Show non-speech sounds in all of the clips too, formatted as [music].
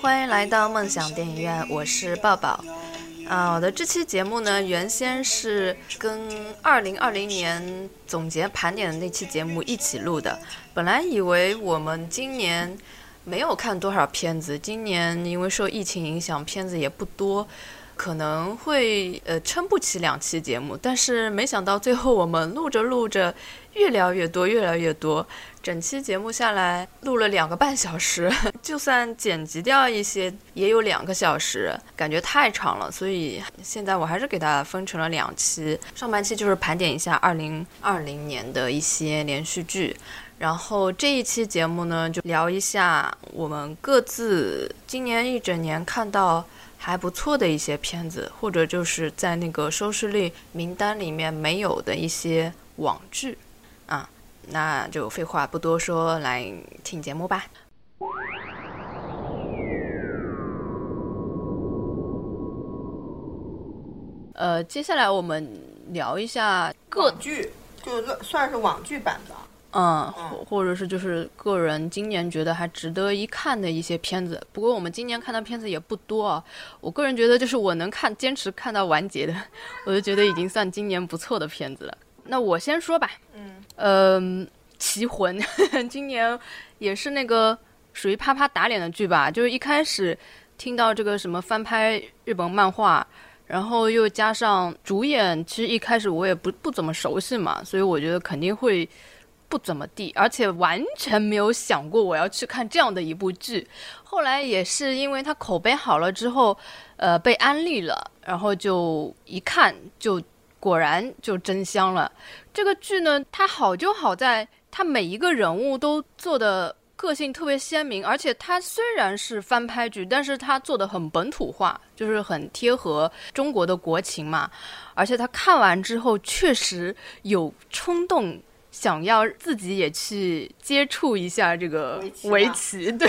欢迎来到梦想电影院，我是抱抱。啊，我的这期节目呢，原先是跟二零二零年总结盘点的那期节目一起录的。本来以为我们今年没有看多少片子，今年因为受疫情影响，片子也不多，可能会呃撑不起两期节目。但是没想到最后我们录着录着，越聊越多，越聊越多。整期节目下来录了两个半小时，[laughs] 就算剪辑掉一些，也有两个小时，感觉太长了。所以现在我还是给它分成了两期，上半期就是盘点一下二零二零年的一些连续剧，然后这一期节目呢，就聊一下我们各自今年一整年看到还不错的一些片子，或者就是在那个收视率名单里面没有的一些网剧。啊那就废话不多说，来听节目吧。呃，接下来我们聊一下各剧，就算是网剧版的，嗯，或或者是就是个人今年觉得还值得一看的一些片子。不过我们今年看的片子也不多啊，我个人觉得就是我能看坚持看到完结的，[laughs] 我就觉得已经算今年不错的片子了。那我先说吧，嗯，呃，奇魂，[laughs] 今年也是那个属于啪啪打脸的剧吧，就是一开始听到这个什么翻拍日本漫画，然后又加上主演，其实一开始我也不不怎么熟悉嘛，所以我觉得肯定会不怎么地，而且完全没有想过我要去看这样的一部剧。后来也是因为它口碑好了之后，呃，被安利了，然后就一看就。果然就真香了。这个剧呢，它好就好在它每一个人物都做的个性特别鲜明，而且它虽然是翻拍剧，但是它做的很本土化，就是很贴合中国的国情嘛。而且他看完之后确实有冲动。想要自己也去接触一下这个围棋，对，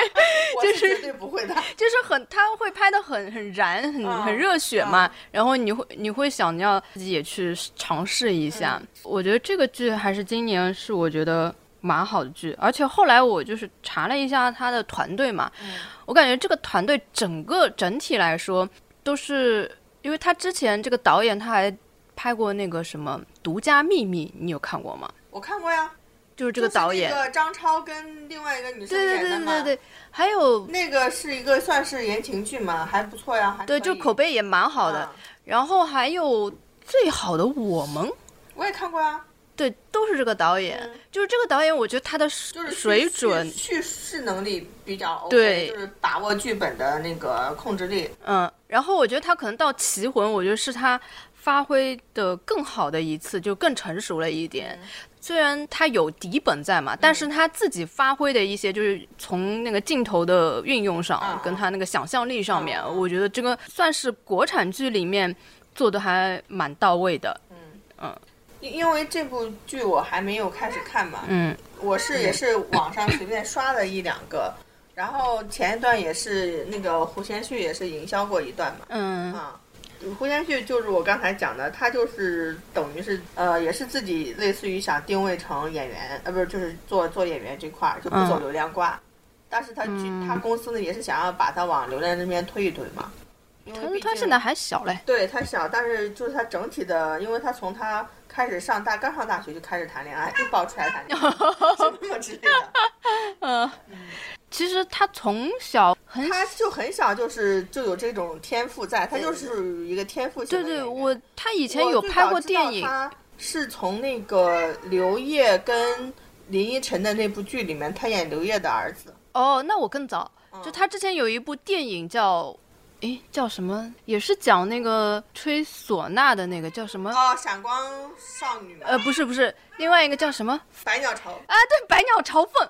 [laughs] 就是绝对不会的，[laughs] 就是很他会拍的很很燃，很很热血嘛。然后你会你会想要自己也去尝试一下。我觉得这个剧还是今年是我觉得蛮好的剧，而且后来我就是查了一下他的团队嘛，我感觉这个团队整个整体来说都是，因为他之前这个导演他还。拍过那个什么《独家秘密》，你有看过吗？我看过呀，就是这个导演，张超跟另外一个女生演的嘛。对对对对对，还有那个是一个算是言情剧嘛，还不错呀。对，就口碑也蛮好的。然后还有《最好的我们》，我也看过呀。对，都是这个导演。就是这个导演，我觉得他的水准、叙事能力比较 OK，对，就是把握剧本的那个控制力。嗯，然后我觉得他可能到《棋魂》，我觉得是他。发挥的更好的一次，就更成熟了一点。虽然他有底本在嘛，但是他自己发挥的一些，就是从那个镜头的运用上，跟他那个想象力上面，我觉得这个算是国产剧里面做的还蛮到位的。嗯。嗯，因因为这部剧我还没有开始看嘛，嗯，我是也是网上随便刷了一两个，然后前一段也是那个胡先煦也是营销过一段嘛，嗯。啊。胡先煦就是我刚才讲的，他就是等于是呃，也是自己类似于想定位成演员，呃，不是，就是做做演员这块儿就不走流量挂，但是他他公司呢也是想要把他往流量这边推一推嘛。因为他现在还小嘞。对他小，但是就是他整体的，因为他从他开始上大刚上大学就开始谈恋爱，就爆出来谈恋爱，[laughs] 什么之类的。嗯。其实他从小很，他就很小就是就有这种天赋在，他就是一个天赋型的对对，我他以前有拍过电影，他是从那个刘烨跟林依晨的那部剧里面，他演刘烨的儿子。哦，那我更早，就他之前有一部电影叫，诶，叫什么？也是讲那个吹唢呐的那个叫什么？哦，闪光少女。呃，不是不是，另外一个叫什么？百鸟朝。啊，对，百鸟朝凤。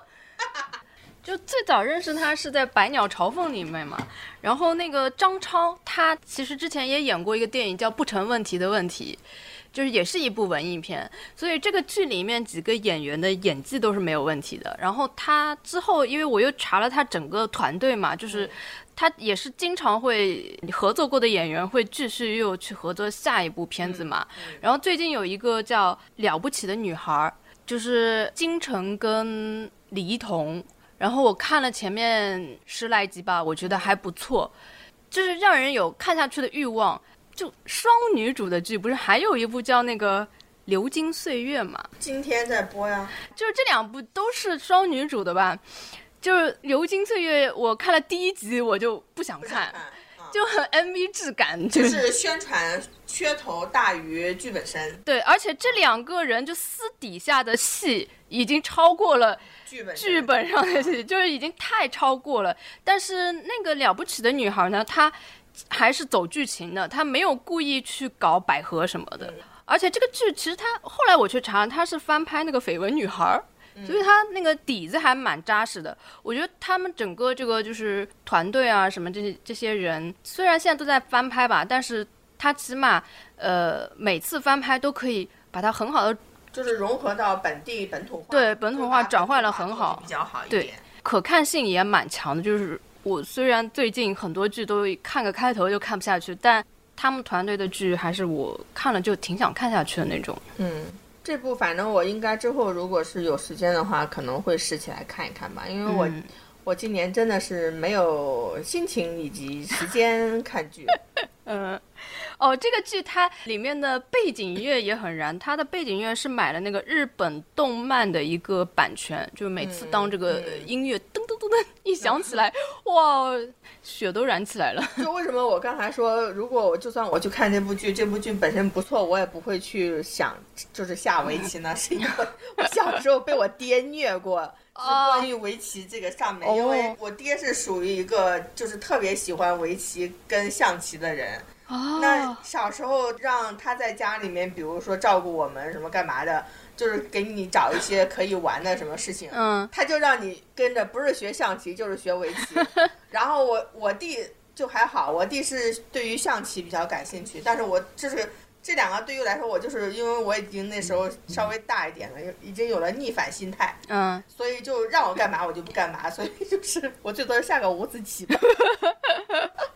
就最早认识他是在《百鸟朝凤》里面嘛，然后那个张超，他其实之前也演过一个电影叫《不成问题的问题》，就是也是一部文艺片，所以这个剧里面几个演员的演技都是没有问题的。然后他之后，因为我又查了他整个团队嘛，就是他也是经常会合作过的演员会继续又去合作下一部片子嘛。然后最近有一个叫《了不起的女孩》。就是金晨跟李一桐，然后我看了前面十来集吧，我觉得还不错，就是让人有看下去的欲望。就双女主的剧，不是还有一部叫那个《流金岁月》嘛？今天在播呀。就是这两部都是双女主的吧？就是《流金岁月》，我看了第一集我就不想看，就很 MV 质感，就是宣传噱头大于剧本身。对，而且这两个人就私底下的戏已经超过了剧本剧本上的戏，就是已经太超过了。但是那个了不起的女孩呢，她。还是走剧情的，她没有故意去搞百合什么的。而且这个剧其实她后来我去查，她是翻拍那个《绯闻女孩》，所以他那个底子还蛮扎实的。我觉得他们整个这个就是团队啊，什么这些这些人，虽然现在都在翻拍吧，但是他起码呃每次翻拍都可以把它很好的就是融合到本地本土化，对本土化转换了很好，比较好一点，可看性也蛮强的，就是。我虽然最近很多剧都看个开头就看不下去，但他们团队的剧还是我看了就挺想看下去的那种。嗯，这部反正我应该之后如果是有时间的话，可能会试起来看一看吧，因为我我今年真的是没有心情以及时间看剧。[laughs] 嗯。哦，这个剧它里面的背景音乐也很燃，它的背景音乐是买了那个日本动漫的一个版权，就每次当这个音乐噔噔噔噔一响起来，哇，血都燃起来了。就为什么我刚才说，如果我就算我去看这部剧，这部剧本身不错，我也不会去想就是下围棋呢？是因为我小时候被我爹虐过，是关于围棋这个上面，因为我爹是属于一个就是特别喜欢围棋跟象棋的人。那小时候让他在家里面，比如说照顾我们什么干嘛的，就是给你找一些可以玩的什么事情。嗯，他就让你跟着，不是学象棋就是学围棋。[laughs] 然后我我弟就还好，我弟是对于象棋比较感兴趣，但是我就是。这两个对于来说，我就是因为我已经那时候稍微大一点了，已经有了逆反心态，嗯，所以就让我干嘛我就不干嘛，所以就是我最多下个五子棋吧。[laughs]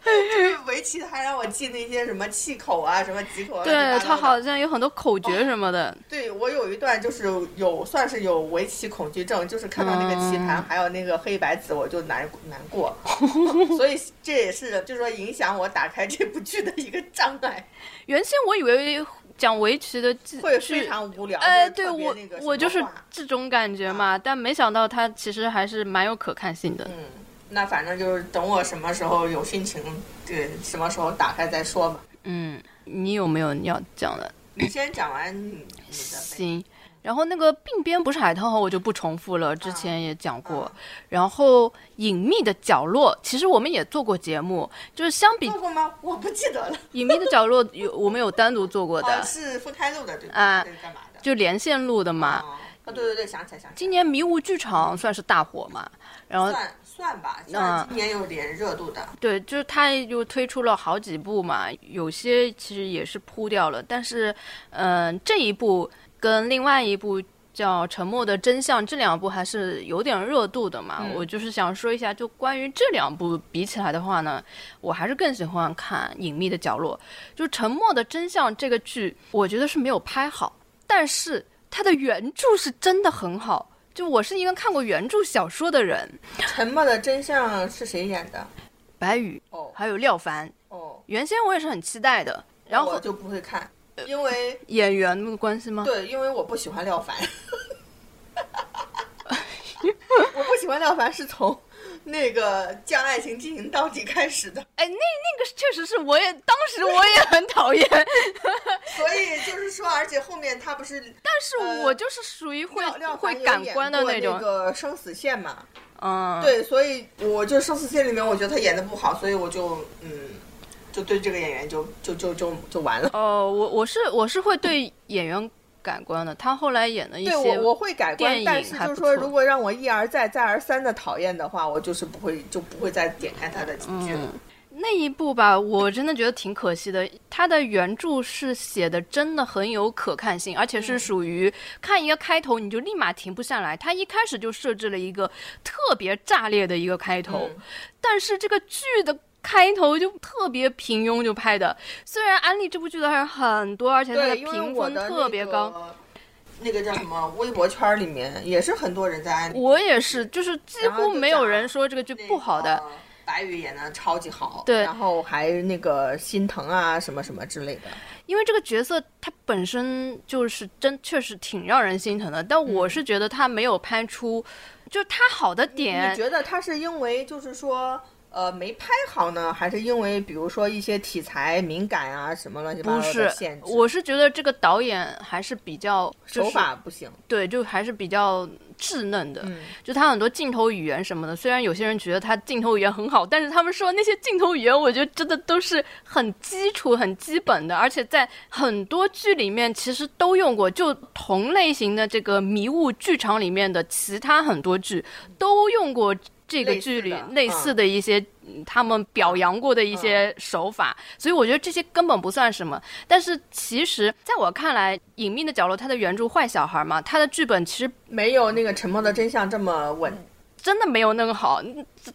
围棋还让我记那些什么气口啊，什么几口。对他好像有很多口诀什么的。对我有一段就是有算是有围棋恐惧症，就是看到那个棋盘还有那个黑白子我就难难过，[laughs] 所以这也是就是说影响我打开这部剧的一个障碍。原先我以为讲围棋的会非常无聊，哎，对我我就是这种感觉嘛，但没想到它其实还是蛮有可看性的。嗯，那反正就是等我什么时候有心情，对，什么时候打开再说吧。嗯，你有没有要讲的？你先讲完你的。行。然后那个鬓边不是海棠红，我就不重复了，之前也讲过。然后隐秘的角落，其实我们也做过节目，就是相比做过吗？我不记得了。隐秘的角落有我们有单独做过的，是分开录的，对啊，干嘛的？就连线录的嘛。啊，对对对，想起来想起来。今年迷雾剧场算是大火嘛？然后算算吧，嗯，今年有点热度的。对，就是他又推出了好几部嘛，有些其实也是扑掉了，但是嗯，这一部。跟另外一部叫《沉默的真相》，这两部还是有点热度的嘛。我就是想说一下，就关于这两部比起来的话呢，我还是更喜欢看《隐秘的角落》。就《沉默的真相》这个剧，我觉得是没有拍好，但是它的原著是真的很好。就我是一个看过原著小说的人，《沉默的真相》是谁演的？白宇哦，还有廖凡哦。原先我也是很期待的，然后我就不会看。因为 [laughs] 演员的关系吗？对，因为我不喜欢廖凡。[laughs] 我不喜欢廖凡是从那个将爱情进行到底开始的。哎，那那个确实是，我也当时我也很讨厌。[laughs] 所以就是说，而且后面他不是，但是我就是属于会会感官的那种。那个生死线嘛，嗯，对，所以我就生死线里面，我觉得他演的不好，所以我就嗯。就对这个演员就就就就就完了。哦，我我是我是会对演员改观的。他后来演的一些对我我会改观，但是就是说，如果让我一而再再而三的讨厌的话，我就是不会就不会再点开他的剧了。那一部吧，我真的觉得挺可惜的。他的原著是写的真的很有可看性，而且是属于看一个开头你就立马停不下来。他一开始就设置了一个特别炸裂的一个开头，但是这个剧的。开头就特别平庸，就拍的。虽然安利这部剧的人很多，而且它的评分特别高。那个叫什么微博圈里面也是很多人在安利。我也是，就是几乎没有人说这个剧不好的。白宇演的超级好，对然后还那个心疼啊什么什么之类的。因为这个角色他本身就是真确实挺让人心疼的，但我是觉得他没有拍出，就是他好的点你点。觉得他是因为就是说？呃，没拍好呢，还是因为比如说一些题材敏感啊，什么乱七八糟的限，制？我是觉得这个导演还是比较、就是、手法不行，对，就还是比较稚嫩的。嗯就他很多镜头语言什么的，虽然有些人觉得他镜头语言很好，但是他们说那些镜头语言，我觉得真的都是很基础、很基本的，而且在很多剧里面其实都用过。就同类型的这个迷雾剧场里面的其他很多剧都用过。这个剧里类似的一些、嗯、他们表扬过的一些手法，嗯、所以我觉得这些根本不算什么。但是其实在我看来，《隐秘的角落》它的原著《坏小孩》嘛，它的剧本其实没有那个《沉默的真相》这么稳，真的没有那个好，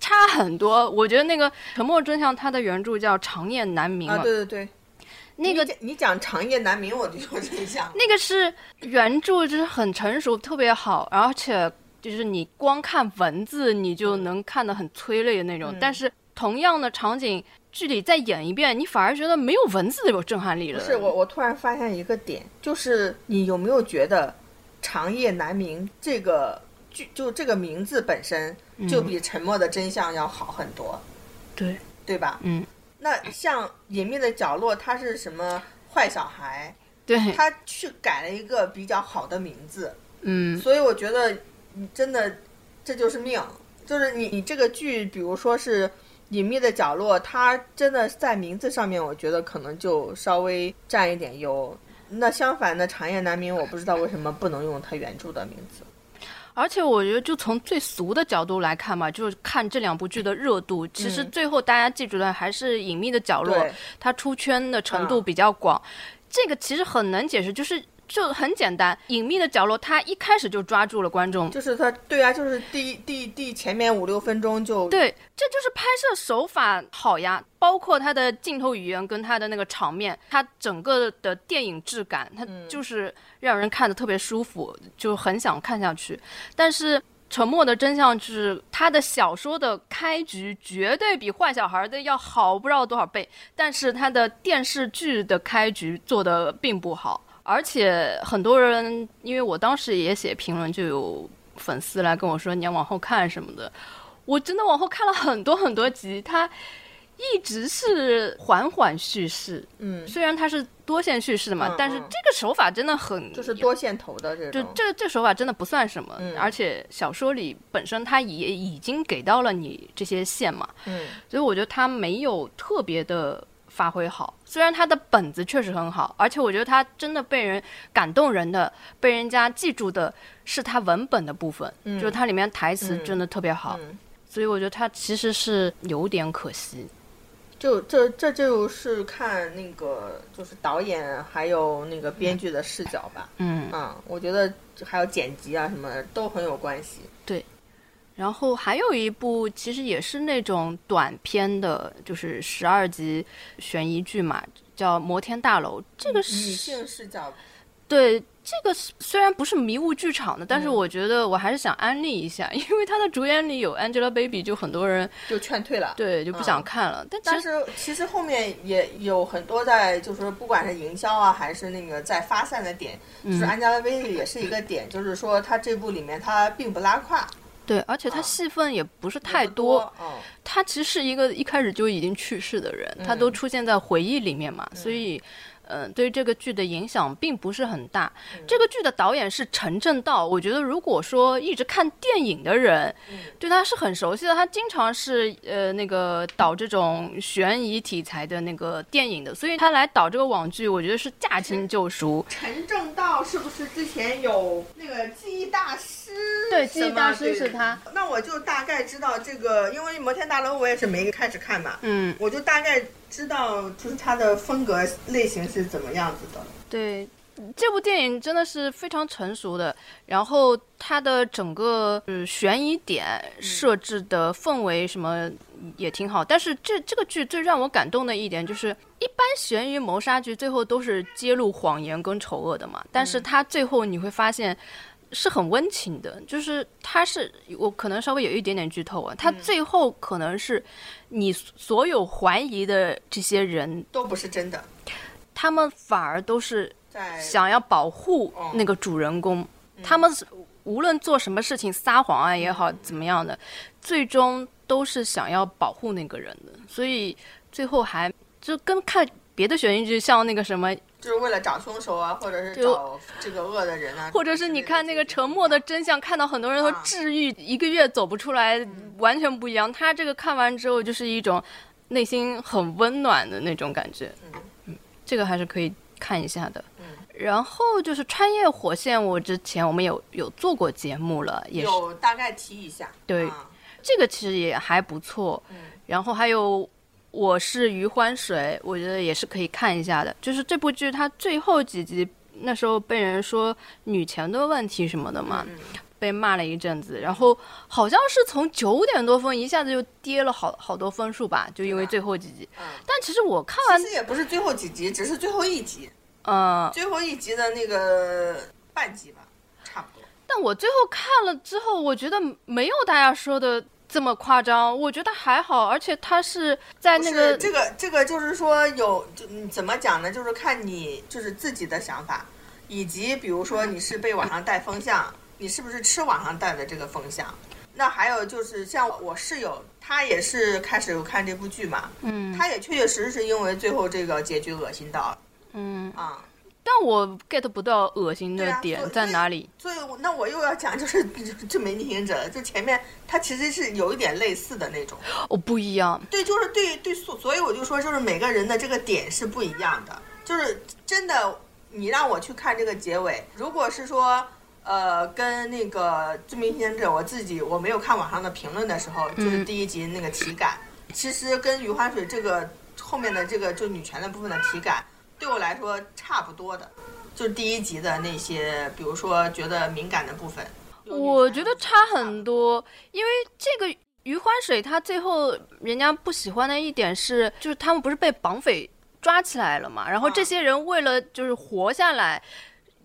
差很多。我觉得那个《沉默真相》它的原著叫《长夜难明》啊，对对对。那个你讲长夜难明，我就有印象。那个是原著，就是很成熟，特别好，而且。就是你光看文字，你就能看得很催泪的那种。嗯、但是同样的场景，剧里再演一遍，你反而觉得没有文字有震撼力了。不是我，我突然发现一个点，就是你有没有觉得《长夜难明》这个剧，就这个名字本身就比《沉默的真相》要好很多？嗯、对，对吧？嗯。那像《隐秘的角落》，它是什么坏小孩？对，他去改了一个比较好的名字。嗯。所以我觉得。你真的，这就是命，就是你你这个剧，比如说是《隐秘的角落》，它真的在名字上面，我觉得可能就稍微占一点优。那相反的，《长夜难明》，我不知道为什么不能用它原著的名字。而且我觉得，就从最俗的角度来看嘛，就是看这两部剧的热度，其实最后大家记住的还是《隐秘的角落》，它出圈的程度比较广。嗯、这个其实很难解释，就是。就很简单，隐秘的角落，他一开始就抓住了观众，就是他，对啊，就是第第第前面五六分钟就对，这就是拍摄手法好呀，包括他的镜头语言跟他的那个场面，他整个的电影质感，他就是让人看的特别舒服，就很想看下去。但是《沉默的真相》是他的小说的开局绝对比《坏小孩》的要好不知道多少倍，但是他的电视剧的开局做的并不好。而且很多人，因为我当时也写评论，就有粉丝来跟我说你要往后看什么的。我真的往后看了很多很多集，它一直是缓缓叙事。嗯，虽然它是多线叙事嘛，嗯、但是这个手法真的很就是多线头的这这这手法真的不算什么，嗯、而且小说里本身它也已经给到了你这些线嘛。嗯，所以我觉得它没有特别的。发挥好，虽然他的本子确实很好，而且我觉得他真的被人感动人的、被人家记住的是他文本的部分，嗯、就是它里面台词真的特别好，嗯、所以我觉得他其实是有点可惜。就这这就是看那个就是导演还有那个编剧的视角吧，嗯。嗯，我觉得还有剪辑啊什么的都很有关系。对。然后还有一部，其实也是那种短片的，就是十二集悬疑剧嘛，叫《摩天大楼》。这个是女性视角。对，这个虽然不是迷雾剧场的，但是我觉得我还是想安利一下，因为它的主演里有 Angelababy，就很多人就劝退了，对，就不想看了。但但是其实后面也有很多在，就是不管是营销啊，还是那个在发散的点，就是 Angelababy 也是一个点，就是说她这部里面她并不拉胯。对，而且他戏份也不是太多。哦、他其实是一个一开始就已经去世的人，嗯、他都出现在回忆里面嘛，嗯、所以，嗯、呃，对于这个剧的影响并不是很大。嗯、这个剧的导演是陈正道，我觉得如果说一直看电影的人，嗯、对他是很熟悉的。他经常是呃那个导这种悬疑题材的那个电影的，所以他来导这个网剧，我觉得是驾轻就熟。陈正道是不是之前有那个记忆大师？对，记忆大师是他。那我就大概知道这个，因为摩天大楼我也是没开始看嘛，嗯，我就大概知道就是他的风格类型是怎么样子的。对，这部电影真的是非常成熟的，然后它的整个呃悬疑点设置的氛围什么也挺好。但是这这个剧最让我感动的一点就是，一般悬疑谋杀剧最后都是揭露谎言跟丑恶的嘛，但是它最后你会发现。是很温情的，就是他是我可能稍微有一点点剧透啊，他最后可能是你所有怀疑的这些人都不是真的，他们反而都是在想要保护那个主人公，他们无论做什么事情撒谎啊也好怎么样的，最终都是想要保护那个人的，所以最后还就跟看别的悬疑剧像那个什么。就是为了找凶手啊，或者是找这个恶的人啊，或者是你看那个《沉默的真相》，看到很多人都治愈一个月走不出来，完全不一样。他这个看完之后就是一种内心很温暖的那种感觉，嗯，这个还是可以看一下的。然后就是《穿越火线》，我之前我们有有做过节目了，也有大概提一下。对，这个其实也还不错。然后还有。我是余欢水，我觉得也是可以看一下的。就是这部剧，它最后几集那时候被人说女权的问题什么的嘛，被骂了一阵子。然后好像是从九点多分一下子就跌了好好多分数吧，就因为最后几集。但其实我看完，其实也不是最后几集，只是最后一集。嗯，最后一集的那个半集吧，差不多。但我最后看了之后，我觉得没有大家说的。这么夸张，我觉得还好，而且他是在那个这个这个就是说有就怎么讲呢？就是看你就是自己的想法，以及比如说你是被网上带风向，你是不是吃网上带的这个风向？那还有就是像我室友，他也是开始看这部剧嘛，嗯，他也确确实实是因为最后这个结局恶心到了，嗯啊。但我 get 不到恶心的点在哪里，所以那我又要讲就是 [laughs] 这没逆行者，就前面它其实是有一点类似的那种，哦不一样，对，就是对对，所所以我就说就是每个人的这个点是不一样的，就是真的你让我去看这个结尾，如果是说呃跟那个致命逆行者，我自己我没有看网上的评论的时候，就是第一集那个体感，其实跟余欢水这个后面的这个就女权的部分的体感。对我来说差不多的，就是第一集的那些，比如说觉得敏感的部分，我觉得差很多。因为这个余欢水，他最后人家不喜欢的一点是，就是他们不是被绑匪抓起来了嘛？然后这些人为了就是活下来，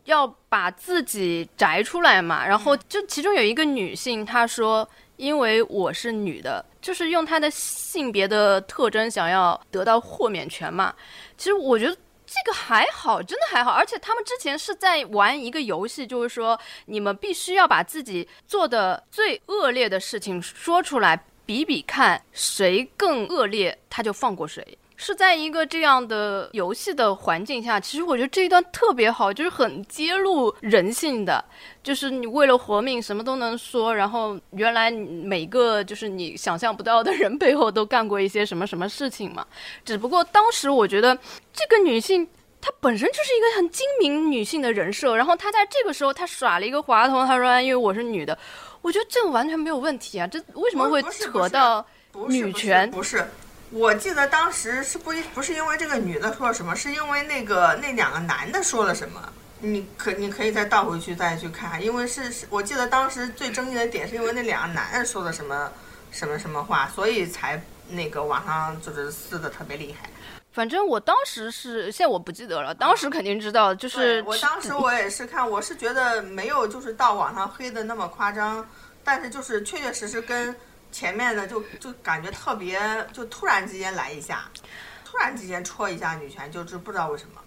要把自己摘出来嘛。然后就其中有一个女性，她说：“因为我是女的，就是用她的性别的特征想要得到豁免权嘛。”其实我觉得。这个还好，真的还好，而且他们之前是在玩一个游戏，就是说你们必须要把自己做的最恶劣的事情说出来，比比看谁更恶劣，他就放过谁。是在一个这样的游戏的环境下，其实我觉得这一段特别好，就是很揭露人性的，就是你为了活命什么都能说，然后原来每个就是你想象不到的人背后都干过一些什么什么事情嘛。只不过当时我觉得这个女性她本身就是一个很精明女性的人设，然后她在这个时候她耍了一个滑头，她说因为我是女的，我觉得这个完全没有问题啊，这为什么会扯到女权？不是。我记得当时是不不是因为这个女的说了什么，是因为那个那两个男的说了什么。你可你可以再倒回去再去看，因为是是我记得当时最争议的点是因为那两个男的说的什么什么什么话，所以才那个网上就是撕的特别厉害。反正我当时是，现在我不记得了，当时肯定知道，就是我当时我也是看，我是觉得没有就是到网上黑的那么夸张，但是就是确确实实跟。前面的就就感觉特别，就突然之间来一下，突然之间戳一下女权，就是不知道为什么。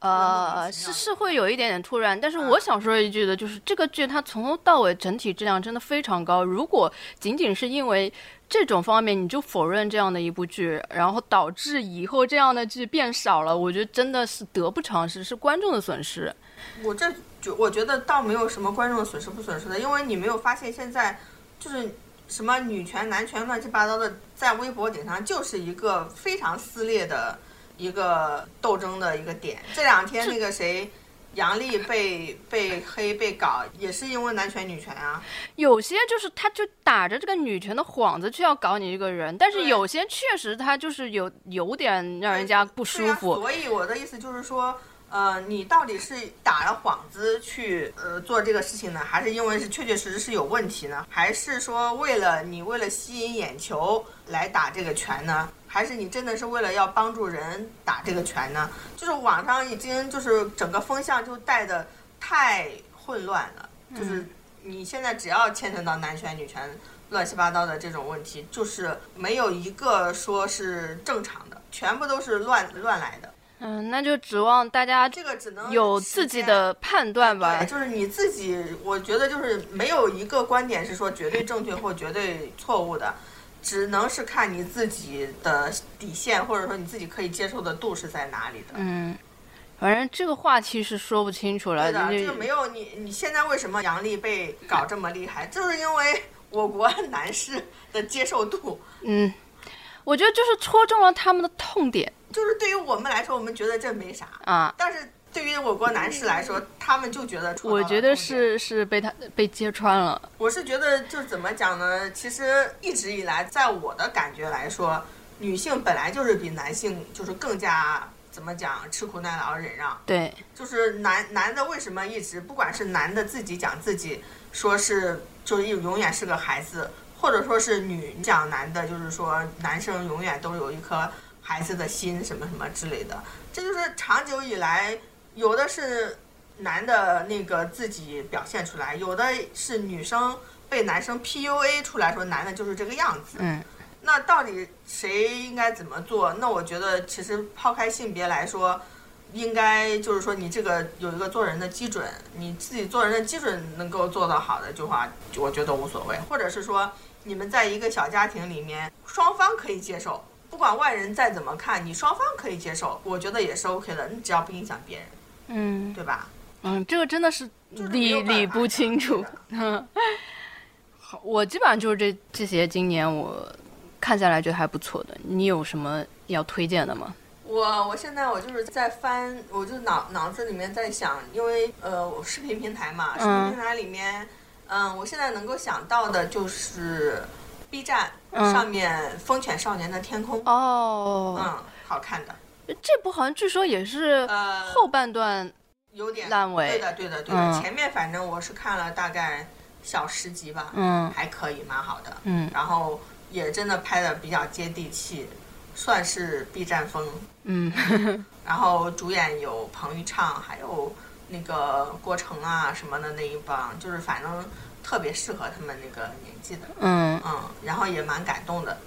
呃，是是会有一点点突然，但是我想说一句的，就是这个剧它从头到尾整体质量真的非常高。如果仅仅是因为这种方面你就否认这样的一部剧，然后导致以后这样的剧变少了，我觉得真的是得不偿失，是观众的损失。我这就我觉得倒没有什么观众损失不损失的，因为你没有发现现在就是。什么女权男权乱七八糟的，在微博顶上就是一个非常撕裂的一个斗争的一个点。这两天那个谁，杨笠被被黑被搞，也是因为男权女权啊。有些就是他就打着这个女权的幌子去要搞你这个人，但是有些确实他就是有有点让人家不舒服。所以我的意思就是说，呃，你到底是打了幌子去呃做这个事情呢，还是因为是确确实实是有问题呢？还是说为了你为了吸引眼球来打这个拳呢？还是你真的是为了要帮助人打这个拳呢？就是网上已经就是整个风向就带的太混乱了，就是你现在只要牵扯到男权女权乱七八糟的这种问题，就是没有一个说是正常的，全部都是乱乱来的。嗯，那就指望大家这个只能有自己的判断吧。对，就是你自己，我觉得就是没有一个观点是说绝对正确或绝对错误的，只能是看你自己的底线，或者说你自己可以接受的度是在哪里的。嗯，反正这个话题是说不清楚了。对的，这个没有你，你现在为什么杨笠被搞这么厉害，就是因为 [laughs] 我国男士的接受度。嗯，我觉得就是戳中了他们的痛点。就是对于我们来说，我们觉得这没啥啊，但是对于我国男士来说，他们就觉得。我觉得是是被他被揭穿了。我是觉得就怎么讲呢？其实一直以来，在我的感觉来说，女性本来就是比男性就是更加怎么讲吃苦耐劳忍让。对。就是男男的为什么一直不管是男的自己讲自己说是就是永远是个孩子，或者说是女讲男的，就是说男生永远都有一颗。孩子的心什么什么之类的，这就是长久以来有的是男的那个自己表现出来，有的是女生被男生 PUA 出来说男的就是这个样子。嗯，那到底谁应该怎么做？那我觉得其实抛开性别来说，应该就是说你这个有一个做人的基准，你自己做人的基准能够做到好的就话，我觉得无所谓。或者是说你们在一个小家庭里面，双方可以接受。不管外人再怎么看，你双方可以接受，我觉得也是 OK 的。你只要不影响别人，嗯，对吧？嗯，这个真的是理理不清楚。嗯，[laughs] 好，我基本上就是这这些，今年我看下来觉得还不错的。你有什么要推荐的吗？我我现在我就是在翻，我就脑脑子里面在想，因为呃，我视频平台嘛，视频平台里面，嗯，我现在能够想到的就是。B 站上面《风犬少年的天空》哦，嗯，好看的。这部好像据说也是后半段有点烂尾。对的，对的，对的。前面反正我是看了大概小十集吧，嗯，还可以，蛮好的。嗯，然后也真的拍的比较接地气，算是 B 站风。嗯，[laughs] 然后主演有彭昱畅，还有那个郭成啊什么的那一帮，就是反正。特别适合他们那个年纪的，嗯。嗯，然后也蛮感动的，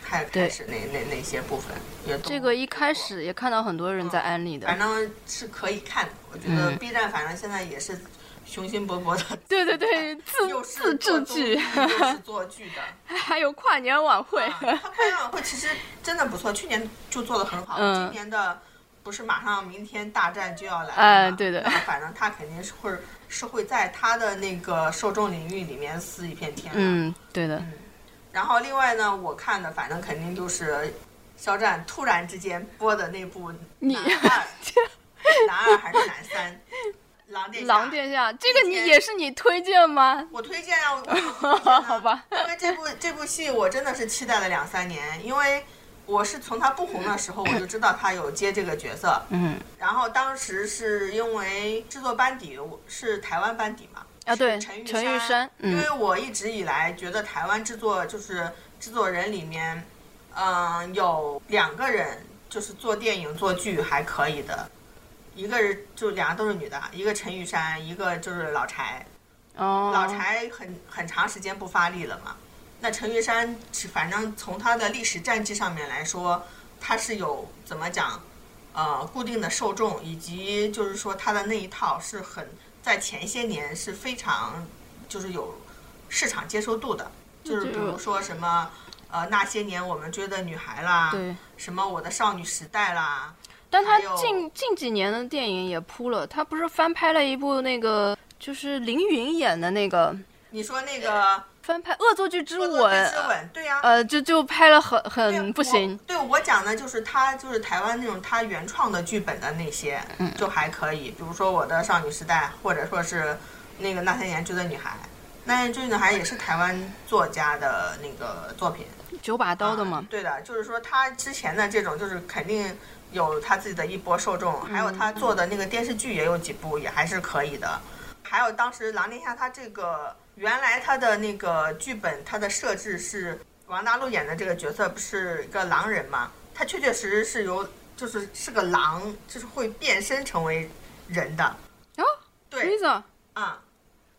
开开始那那那些部分也这个一开始也看到很多人在安利的，反正是可以看的。我觉得 B 站反正现在也是雄心勃勃的，[laughs] 对对对，[laughs] 自自制剧，又是做剧的，[laughs] 还有跨年晚会，跨年晚会其实真的不错，去年就做的很好，今年的不是马上明天大战就要来了吗？对的，反正他肯定是会。是会在他的那个受众领域里面撕一片天。嗯，对的。嗯，然后另外呢，我看的反正肯定就是肖战突然之间播的那部男二，[laughs] 男二还是男三？狼殿下狼殿下，这个你也是你推荐吗？我推荐啊，[laughs] 好吧。因为这部这部戏我真的是期待了两三年，因为。我是从他不红的时候我就知道他有接这个角色，嗯，然后当时是因为制作班底是台湾班底嘛，啊对，陈陈玉珊，因为我一直以来觉得台湾制作就是制作人里面，嗯，有两个人就是做电影做剧还可以的，一个是就两个都是女的，一个陈玉珊，一个就是老柴，哦，老柴很很长时间不发力了嘛。那陈玉珊，反正从他的历史战绩上面来说，他是有怎么讲，呃，固定的受众，以及就是说他的那一套是很在前些年是非常就是有市场接受度的，就是比如说什么呃那些年我们追的女孩啦，对，什么我的少女时代啦，但他近近几年的电影也扑了，他不是翻拍了一部那个就是凌云演的那个，你说那个。翻拍《恶作剧之吻》，之吻对呀，呃，就就拍了很很不行。对我讲的就是他就是台湾那种他原创的剧本的那些，嗯就还可以。比如说我的少女时代，或者说是那个那些年追的女孩，那些追的女孩也是台湾作家的那个作品。九把刀的吗？对的，就是说他之前的这种就是肯定有他自己的一波受众，还有他做的那个电视剧也有几部，也还是可以的。还有当时《狼殿下》他这个原来他的那个剧本，他的设置是王大陆演的这个角色不是一个狼人嘛？他确确实实是由就是是个狼，就是会变身成为人的。啊？对，什么意思啊？啊，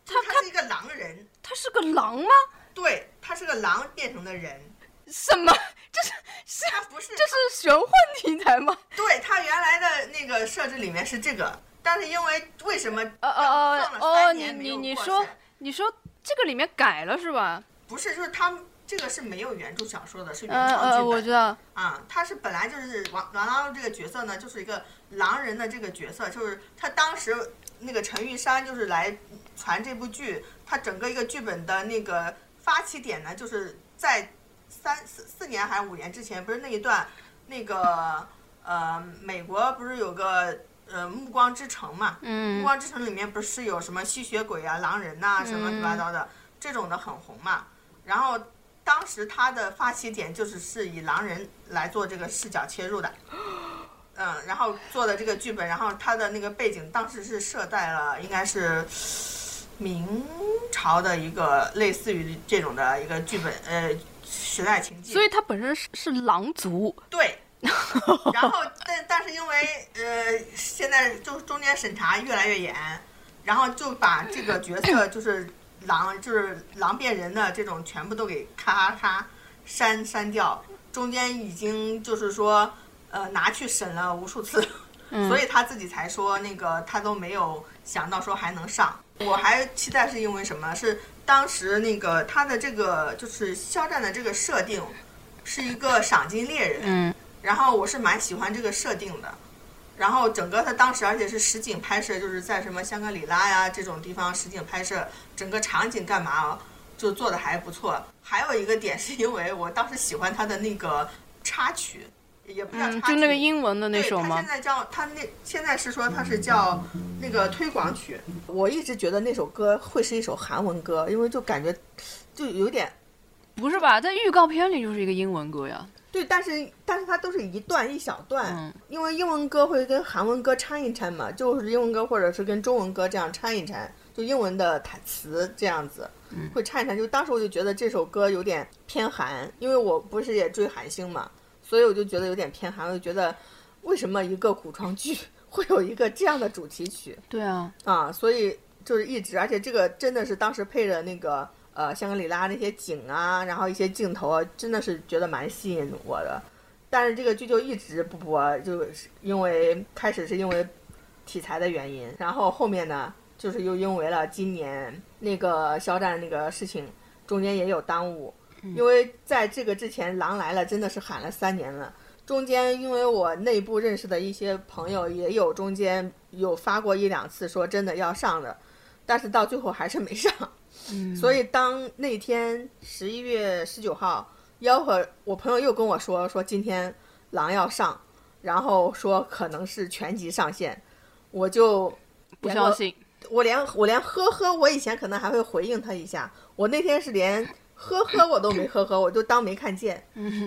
他他是一个狼人，他是个狼吗？对，他是个狼变成的人。什么？[laughs] 这是是？他不是？这是玄幻题材吗？对他原来的那个设置里面是这个，但是因为为什么呃呃呃哦，你你你说你说这个里面改了是吧？不是，就是他这个是没有原著小说的，是原创剧本。我知道啊，他是本来就是王王大陆这个角色呢，就是一个狼人的这个角色，就是他当时那个陈玉珊就是来传这部剧，他整个一个剧本的那个发起点呢，就是在。三四四年还是五年之前，不是那一段，那个呃，美国不是有个呃《暮光之城》嘛？嗯。暮光之城里面不是有什么吸血鬼啊、狼人呐，什么乱七八糟的，这种的很红嘛。然后当时他的发起点就是是以狼人来做这个视角切入的，[gasps] 嗯，然后做的这个剧本，然后他的那个背景当时是设在了应该是明朝的一个类似于这种的一个剧本，呃。时代情境，所以他本身是是狼族。对，[laughs] 然后 [laughs] 但但是因为呃现在就中间审查越来越严，然后就把这个角色 [laughs] 就是狼就是狼变人的这种全部都给咔咔咔删删掉，中间已经就是说呃拿去审了无数次，所以他自己才说那个他都没有想到说还能上。我还期待是因为什么？是当时那个他的这个就是肖战的这个设定，是一个赏金猎人。嗯。然后我是蛮喜欢这个设定的，然后整个它当时而且是实景拍摄，就是在什么香格里拉呀这种地方实景拍摄，整个场景干嘛哦就做的还不错。还有一个点是因为我当时喜欢它的那个插曲。也不叫就那个英文的那首吗？他现在叫它那现在是说它是叫那个推广曲。我一直觉得那首歌会是一首韩文歌，因为就感觉就有点不是吧？在预告片里就是一个英文歌呀。对，但是但是它都是一段一小段，因为英文歌会跟韩文歌掺一掺嘛，就是英文歌或者是跟中文歌这样掺一掺，就英文的台词这样子会掺一掺。就当时我就觉得这首歌有点偏韩，因为我不是也追韩星嘛。所以我就觉得有点偏韩，我就觉得，为什么一个古装剧 [laughs] 会有一个这样的主题曲？对啊，啊，所以就是一直，而且这个真的是当时配着那个呃香格里拉那些景啊，然后一些镜头啊，真的是觉得蛮吸引我的。但是这个剧就一直不播，就是因为开始是因为题材的原因，然后后面呢，就是又因为了今年那个肖战那个事情，中间也有耽误。因为在这个之前，《狼来了》真的是喊了三年了。中间，因为我内部认识的一些朋友也有中间有发过一两次说真的要上的，但是到最后还是没上。所以当那天十一月十九号吆喝，我朋友又跟我说说今天《狼》要上，然后说可能是全集上线，我就不相信。我连我连呵呵，我以前可能还会回应他一下，我那天是连。呵呵，我都没呵呵，我就当没看见。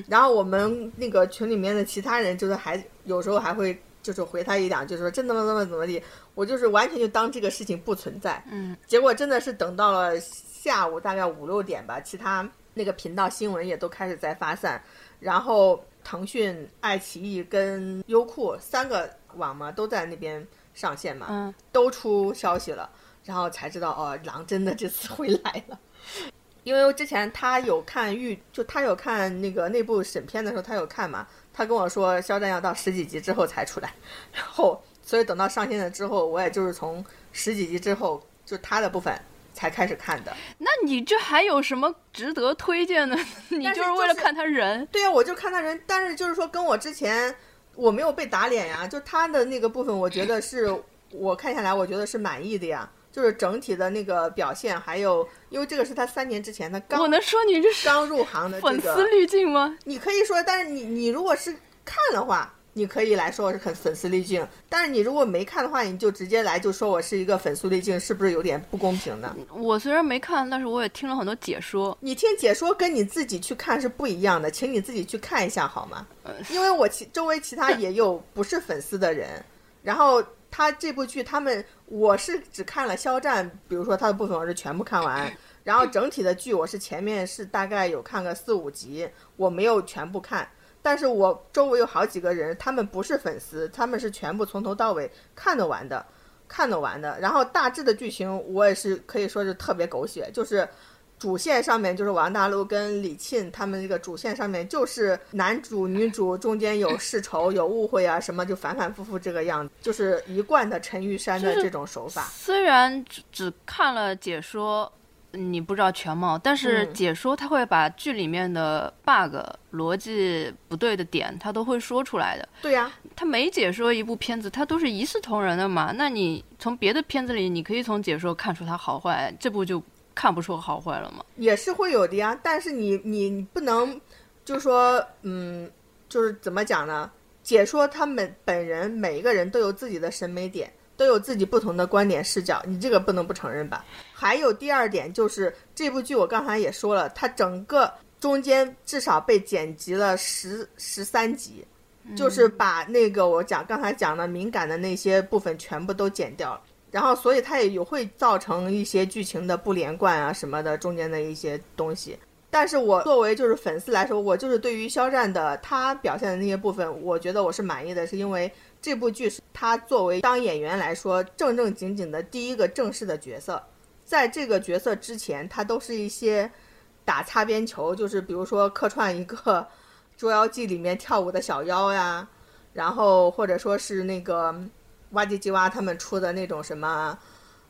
然后我们那个群里面的其他人，就是还有时候还会就是回他一两句，说真的吗？怎么怎么地？我就是完全就当这个事情不存在。嗯。结果真的是等到了下午大概五六点吧，其他那个频道新闻也都开始在发散，然后腾讯、爱奇艺跟优酷三个网嘛都在那边上线嘛，嗯都出消息了，然后才知道哦，狼真的这次回来了。[laughs] 因为之前他有看预，就他有看那个内部审片的时候，他有看嘛。他跟我说，肖战要到十几集之后才出来，然后所以等到上线了之后，我也就是从十几集之后，就他的部分才开始看的。那你这还有什么值得推荐的？[laughs] 你就是为了看他人？对呀，我就看他人。但是就是说，跟我之前我没有被打脸呀，就他的那个部分，我觉得是我看下来，我觉得是满意的呀。就是整体的那个表现，还有，因为这个是他三年之前他刚，我能说你这是刚入行的粉丝滤镜吗？你可以说，但是你你如果是看的话，你可以来说我是很粉丝滤镜。但是你如果没看的话，你就直接来就说我是一个粉丝滤镜，是不是有点不公平呢？我虽然没看，但是我也听了很多解说。你听解说跟你自己去看是不一样的，请你自己去看一下好吗？[laughs] 因为我其周围其他也有不是粉丝的人，然后他这部剧他们我是只看了肖战，比如说他的部分我是全部看完。然后整体的剧我是前面是大概有看个四五集，我没有全部看，但是我周围有好几个人，他们不是粉丝，他们是全部从头到尾看得完的，看得完的。然后大致的剧情我也是可以说是特别狗血，就是主线上面就是王大陆跟李沁他们这个主线上面就是男主女主中间有世仇有误会啊什么就反反复复这个样子，就是一贯的陈玉珊的这种手法。虽然只只看了解说。你不知道全貌，但是解说他会把剧里面的 bug、逻辑不对的点，他都会说出来的。对呀，他每解说一部片子，他都是一视同仁的嘛。那你从别的片子里，你可以从解说看出他好坏，这部就看不出好坏了吗？也是会有的呀，但是你你你不能，就说嗯，就是怎么讲呢？解说他们本人每一个人都有自己的审美点。都有自己不同的观点视角，你这个不能不承认吧？还有第二点就是这部剧，我刚才也说了，它整个中间至少被剪辑了十十三集，就是把那个我讲刚才讲的敏感的那些部分全部都剪掉了，然后所以它也有会造成一些剧情的不连贯啊什么的中间的一些东西。但是我作为就是粉丝来说，我就是对于肖战的他表现的那些部分，我觉得我是满意的，是因为。这部剧是他作为当演员来说正正经经的第一个正式的角色，在这个角色之前，他都是一些打擦边球，就是比如说客串一个《捉妖记》里面跳舞的小妖呀，然后或者说是那个哇唧唧哇他们出的那种什么，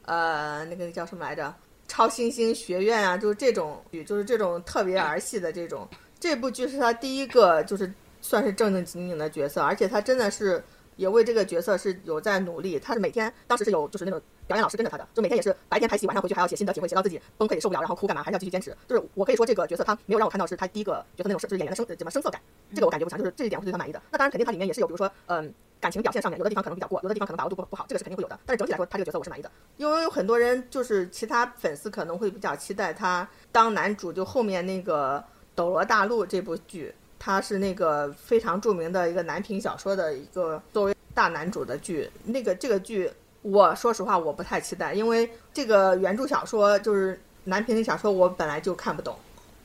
呃，那个叫什么来着，《超新星学院》啊，就是这种剧，就是这种特别儿戏的这种。这部剧是他第一个就是算是正正经经的角色，而且他真的是。也为这个角色是有在努力，他是每天当时是有就是那种表演老师跟着他的，就每天也是白天拍戏，晚上回去还要写心得体会，写到自己崩溃受不了，然后哭干嘛，还是要继续坚持。就是我可以说这个角色他没有让我看到是他第一个角色那种就是演员的生怎么生涩感，这个我感觉不强，就是这一点我是对他满意的。那当然肯定他里面也是有，比如说嗯感情表现上面有的地方可能比较过，有的地方可能把握度不不好，这个是肯定会有的。但是整体来说他这个角色我是满意的，因为有很多人就是其他粉丝可能会比较期待他当男主，就后面那个《斗罗大陆》这部剧，他是那个非常著名的一个男频小说的一个作为。大男主的剧，那个这个剧，我说实话我不太期待，因为这个原著小说就是男频的小说，我本来就看不懂，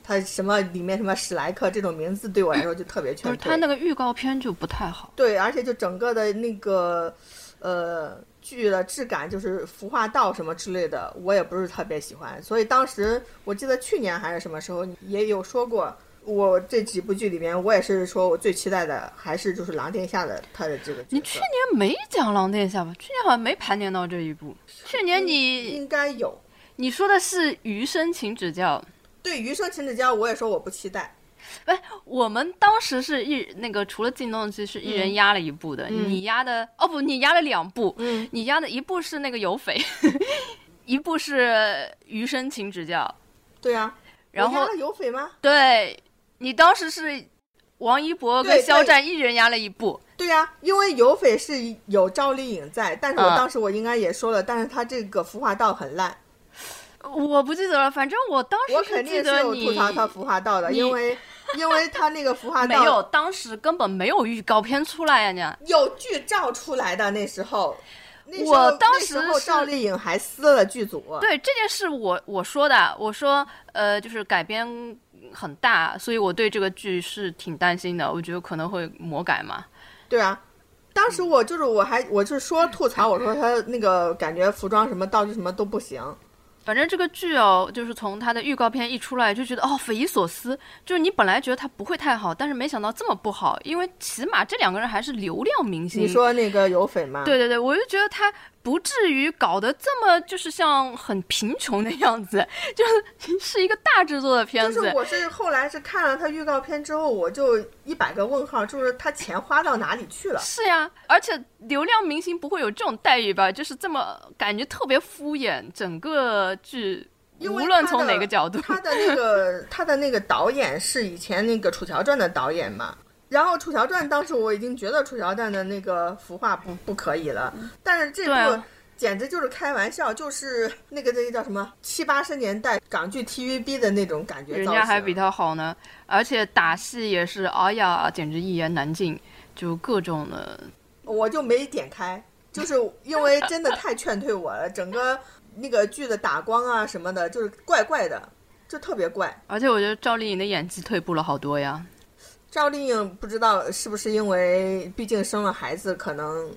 他什么里面什么史莱克这种名字对我来说就特别劝退。他那个预告片就不太好。对，而且就整个的那个呃剧的质感，就是服化道什么之类的，我也不是特别喜欢。所以当时我记得去年还是什么时候也有说过。我这几部剧里面，我也是说我最期待的还是就是《狼殿下》的他的这个。你去年没讲《狼殿下》吧？去年好像没盘点到这一部。去年你应该有。你说的是《余生，请指教》。对，《余生，请指教》，我也说我不期待。不，我们当时是一那个除了进动机是一人压了一部的。你压的哦不，你压了两部。嗯。你压的一部是那个有匪，[laughs] 一部是《余生，请指教》。对啊。然后有匪吗？对。你当时是王一博跟肖战一人压了一部，对呀，因为有匪是有赵丽颖在，但是我当时我应该也说了，但是他这个服化道很烂，我不记得了，反正我当时我肯定是有吐槽他服化道的，因为 [laughs] 因为他那个服化道没有，当时根本没有预告片出来呀，你。有剧照出来的那时候，我当时赵丽颖还撕了剧组，对这件事我我说的，我说呃就是改编。很大，所以我对这个剧是挺担心的。我觉得可能会魔改嘛。对啊，当时我就是我还我就是说吐槽，我说他那个感觉服装什么道具什么都不行。反正这个剧哦，就是从它的预告片一出来就觉得哦匪夷所思，就是你本来觉得它不会太好，但是没想到这么不好，因为起码这两个人还是流量明星。你说那个有匪吗？对对对，我就觉得他。不至于搞得这么就是像很贫穷的样子，就是是一个大制作的片子。就是我是后来是看了他预告片之后，我就一百个问号，就是他钱花到哪里去了？是呀，而且流量明星不会有这种待遇吧？就是这么感觉特别敷衍，整个剧无论从哪个角度，他的那个他的那个导演是以前那个《楚乔传》的导演嘛。然后《楚乔传》当时我已经觉得《楚乔传》的那个服化不不可以了，但是这部简直就是开玩笑，就是那个那个叫什么七八十年代港剧 TVB 的那种感觉人家还比他好呢，而且打戏也是，哎呀，简直一言难尽，就各种的。我就没点开，就是因为真的太劝退我了，整个那个剧的打光啊什么的，就是怪怪的，就特别怪。而且我觉得赵丽颖的演技退步了好多呀。赵丽颖不知道是不是因为毕竟生了孩子，可能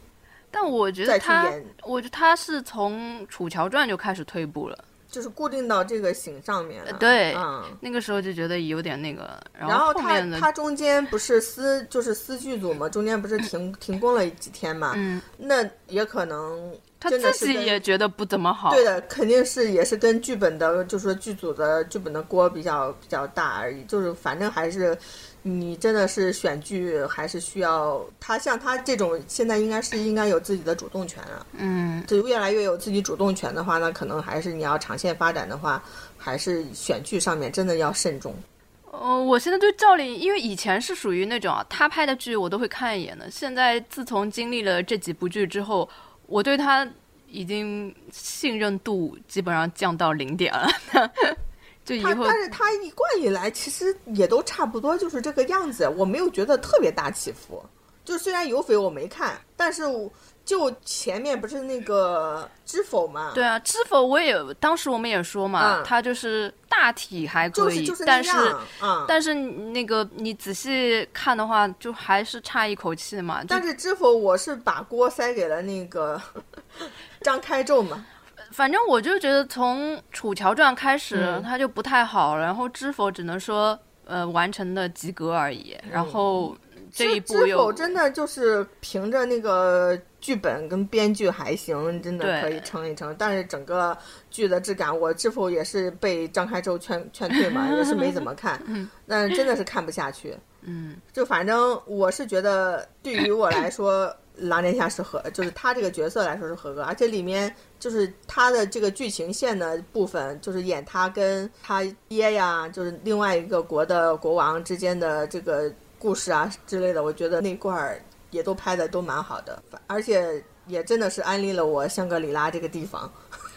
但我觉得她，我觉得她是从《楚乔传》就开始退步了，就是固定到这个型上面了。对嗯。那个时候就觉得有点那个，然然后他后面的他中间不是私就是私剧组嘛，中间不是停 [laughs] 停工了几天嘛？嗯，那也可能她自己也觉得不怎么好。对的，肯定是也是跟剧本的，就是说剧组的剧本的锅比较比较大而已。就是反正还是你真的是选剧还是需要他像他这种现在应该是应该有自己的主动权了。嗯，就越来越有自己主动权的话，那可能还是你要长线发展的话，还是选剧上面真的要慎重。哦，我现在对赵丽颖，因为以前是属于那种啊，他拍的剧我都会看一眼的。现在自从经历了这几部剧之后，我对他已经信任度基本上降到零点了。就以他后但是他一贯以来其实也都差不多，就是这个样子，我没有觉得特别大起伏。就虽然有匪我没看，但是就前面不是那个知否嘛，对啊，知否我也当时我们也说嘛，嗯她就是大体还可以，就是就是但是。但是那个你仔细看的话，就还是差一口气嘛。但是知否我是把锅塞给了那个 [laughs] 张开宙嘛，反正我就觉得从《楚乔传》开始，嗯它就不太好，然后《知否》只能说呃完成的及格而已。然后这一部知又否真的就是凭着那个剧本跟编剧还行，真的可以撑一撑。但是整个剧的质感，我知否也是被张开之后劝劝退嘛，[laughs] 也是没怎么看，但是真的是看不下去。嗯，就反正我是觉得，对于我来说，[coughs] 狼殿下是合，就是他这个角色来说是合格，而且里面就是他的这个剧情线的部分，就是演他跟他爹呀，就是另外一个国的国王之间的这个故事啊之类的，我觉得那块儿也都拍的都蛮好的，而且也真的是安利了我香格里拉这个地方，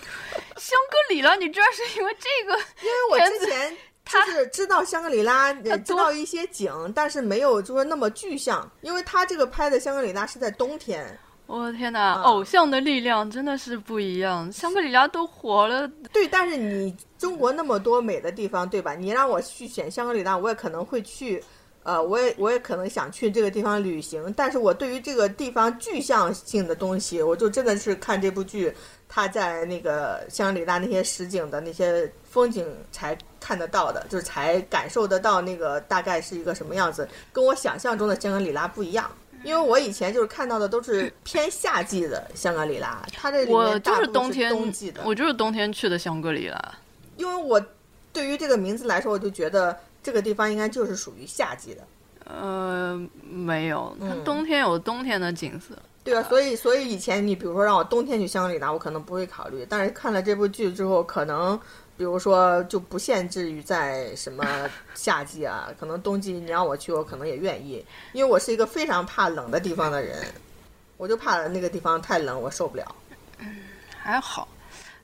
[laughs] 香格里拉，你居然是因为这个？因为我之前。就是知道香格里拉，也知道一些景，但是没有说那么具象，因为他这个拍的香格里拉是在冬天，我的天哪，偶像的力量真的是不一样。香格里拉都火了，对，但是你中国那么多美的地方，对吧？你让我去选香格里拉，我也可能会去，呃，我也我也可能想去这个地方旅行。但是我对于这个地方具象性的东西，我就真的是看这部剧，他在那个香格里拉那些实景的那些风景才看得到的，就是才感受得到那个大概是一个什么样子，跟我想象中的香格里拉不一样。因为我以前就是看到的都是偏夏季的香格里拉，它这里我就面大部分是冬天，冬季的。我就是冬天去的香格里拉。因为我对于这个名字来说，我就觉得这个地方应该就是属于夏季的，呃，没有，它嗯冬天有冬天的景色。对啊，所以所以以前你比如说让我冬天去香格里拉，我可能不会考虑，但是看了这部剧之后，可能比如说就不限制于在什么夏季啊，[laughs] 可能冬季你让我去，我可能也愿意，因为我是一个非常怕冷的地方的人，我就怕那个地方太冷，我受不了。还好，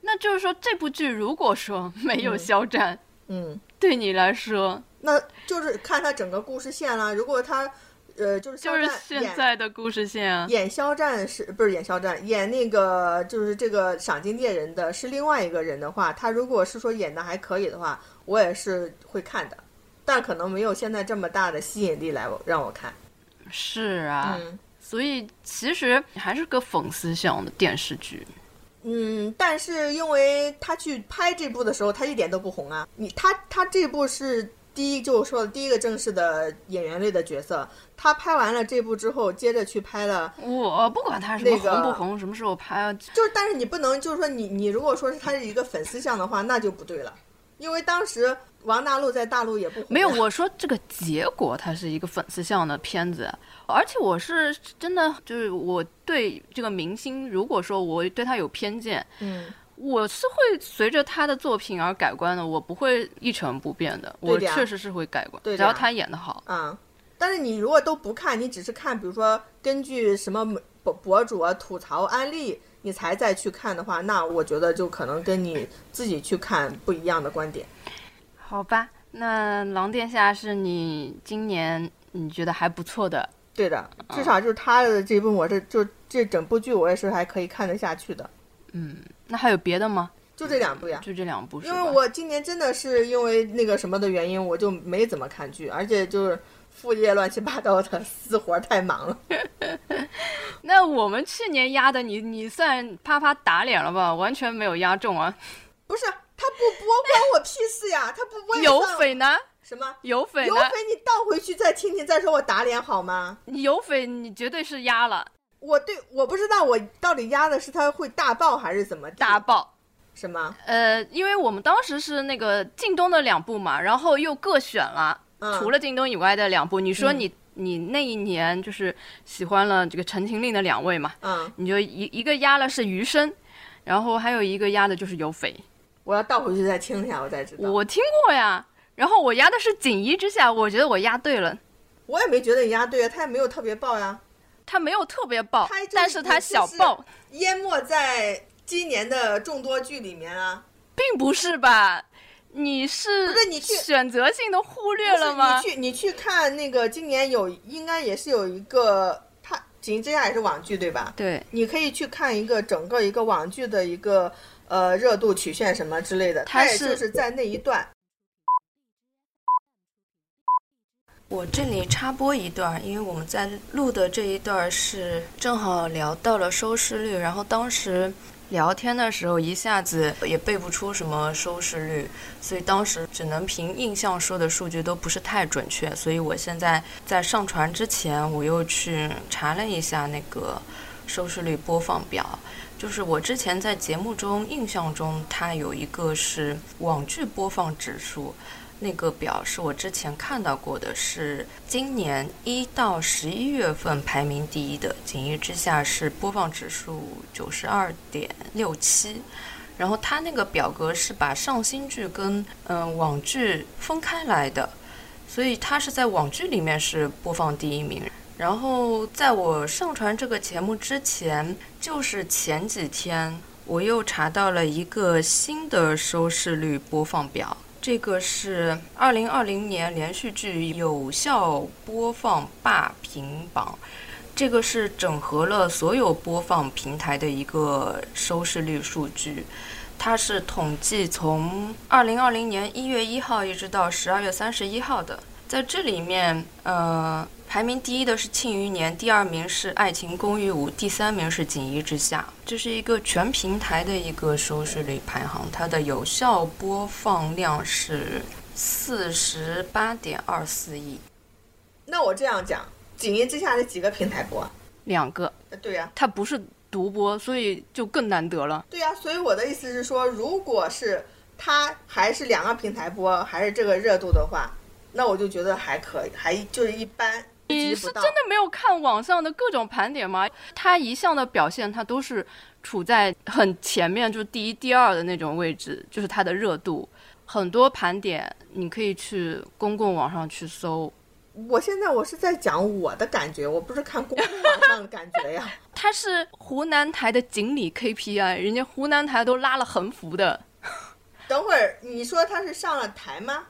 那就是说这部剧如果说没有肖战，嗯，对你来说那就是看他整个故事线啦。如果他呃就是就是肖战演现在的故事线啊。演肖战是不是演肖战？演那个就是这个赏金猎人的是另外一个人的话，他如果是说演的还可以的话，我也是会看的，但可能没有现在这么大的吸引力来让我看。是啊，嗯所以其实还是个讽刺向的电视剧。嗯，但是因为他去拍这部的时候，他一点都不红啊。你他他这部是第一，就是说第一个正式的演员类的角色。他拍完了这部之后，接着去拍了我不管他什么那个红不红，什么时候拍啊，就是，但是你不能就是说你你如果说是他是一个粉丝向的话，那就不对了，因为当时王大陆在大陆也不红没有，我 [laughs] 说这个结果它是一个粉丝向的片子，而且我是真的就是我对这个明星，如果说我对他有偏见，嗯，我是会随着他的作品而改观的，我不会一成不变的，我确实是会改观，对只要他演得好。嗯，但是你如果都不看，你只是看，比如说根据什么博博主啊吐槽案例，你才再去看的话，那我觉得就可能跟你自己去看不一样的观点。好吧，那《狼殿下》是你今年你觉得还不错的，对的，至少就是他的这部，我是就这整部剧，我也是还可以看得下去的。嗯，那还有别的吗？就这两部呀，就这两部因。为我今年真的是因为那个什么的原因，我就没怎么看剧，而且就是副业乱七八糟的，[laughs] 私活太忙了。[laughs] 那我们去年压的你，你算啪啪打脸了吧？完全没有压中啊！不是他不播关我屁事呀，他不播有匪呢？什么？有匪？有匪，你倒回去再听听，再说我打脸好吗？你有匪，你绝对是压了我对我不知道我到底压的是他会大爆还是怎么大爆。什么？呃，因为我们当时是那个靳东的两部嘛，然后又各选了，嗯除了靳东以外的两部。你说嗯你、你那一年就是喜欢了这个《陈情令》的两位嘛？嗯，你就一一个压了是余生，然后还有一个压的就是有匪。我要倒回去再听一下，我再知道。我听过呀，然后我压的是锦衣之下，我觉得我压对了。我也没觉得你压对啊，他也没有特别爆呀，他没有特别爆他，但是它小爆，淹没在今年的众多剧里面啊。并不是吧？你是不是你去选择性的忽略了吗你去你去看那个今年有应该也是有一个，它《锦衣之下》也是网剧对吧？对，你可以去看一个整个一个网剧的一个呃热度曲线什么之类的，它也就是在那一段。我这里插播一段，因为我们在录的这一段是正好聊到了收视率，然后当时聊天的时候一下子也背不出什么收视率，所以当时只能凭印象说的数据都不是太准确，所以我现在在上传之前，我又去查了一下那个收视率播放表。就是我之前在节目中印象中，它有一个是网剧播放指数，那个表是我之前看到过的，是今年一到十一月份排名第一的，《锦衣之下》是播放指数九十二点六七。然后它那个表格是把上新剧跟嗯、网剧分开来的，所以它是在网剧里面是播放第一名。然后在我上传这个节目之前，就是前几天我又查到了一个新的收视率播放表，这个是二零二零年连续剧有效播放霸屏榜。这个是整合了所有播放平台的一个收视率数据，它是统计从二零二零年一月一号一直到十二月三十一号的。在这里面，呃，排名第一的是《庆余年》，第二名是《爱情公寓五》，第三名是《锦衣之下》。这是一个全平台的一个收视率排行，它的有效播放量是四十八点二四亿，那我这样讲，《锦衣之下》是几个平台播啊？两个，呃对呀、它不是独播，所以就更难得了。对呀、所以我的意思是说，如果是它还是两个平台播，还是这个热度的话，那我就觉得还可以，还就是一般。你是真的没有看网上的各种盘点吗？他一向的表现，他都是处在很前面，就是第一、第二的那种位置，就是他的热度。很多盘点你可以去公共网上去搜，我现在我是在讲我的感觉，我不是看公共网上的感觉呀。[laughs] 他是湖南台的锦鲤 KPI，人家湖南台都拉了横幅的。等会儿你说他是上了台吗？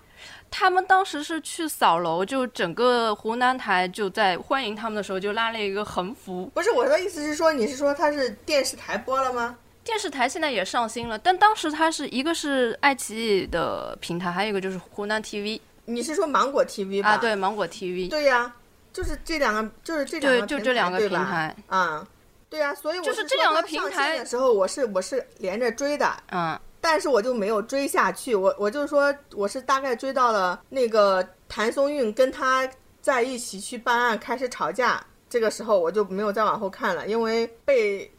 他们当时是去扫楼，就整个湖南台就在欢迎他们的时候就拉了一个横幅。不是，我的意思是说，你是说他是电视台播了吗？电视台现在也上新了，但当时它是一个是爱奇艺的平台，还有一个就是湖南 TV 你是说芒果 TV 吧？啊，对，芒果 TV，对呀、就是这两个，就是这两，个平台，就这两个平台，啊、对呀、所以我就是这两个平台的时候，我是我是连着追的，嗯，但是我就没有追下去。我我就说我是大概追到了那个谭松韵跟他在一起去办案，开始吵架，这个时候我就没有再往后看了，因为被